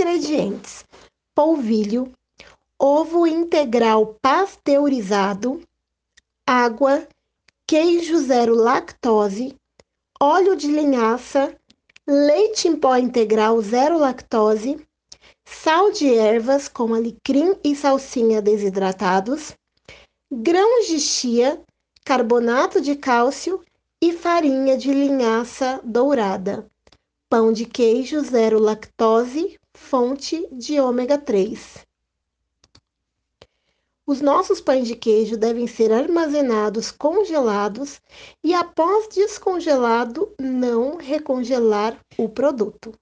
Ingredientes: polvilho, ovo integral pasteurizado, água, queijo zero lactose, óleo de linhaça, leite em pó integral zero lactose, sal de ervas como alecrim e salsinha desidratados, grãos de chia, carbonato de cálcio e farinha de linhaça dourada. Pão de queijo zero lactose, fonte de ômega 3. Os nossos pães de queijo devem ser armazenados congelados e, após descongelado, não recongelar o produto.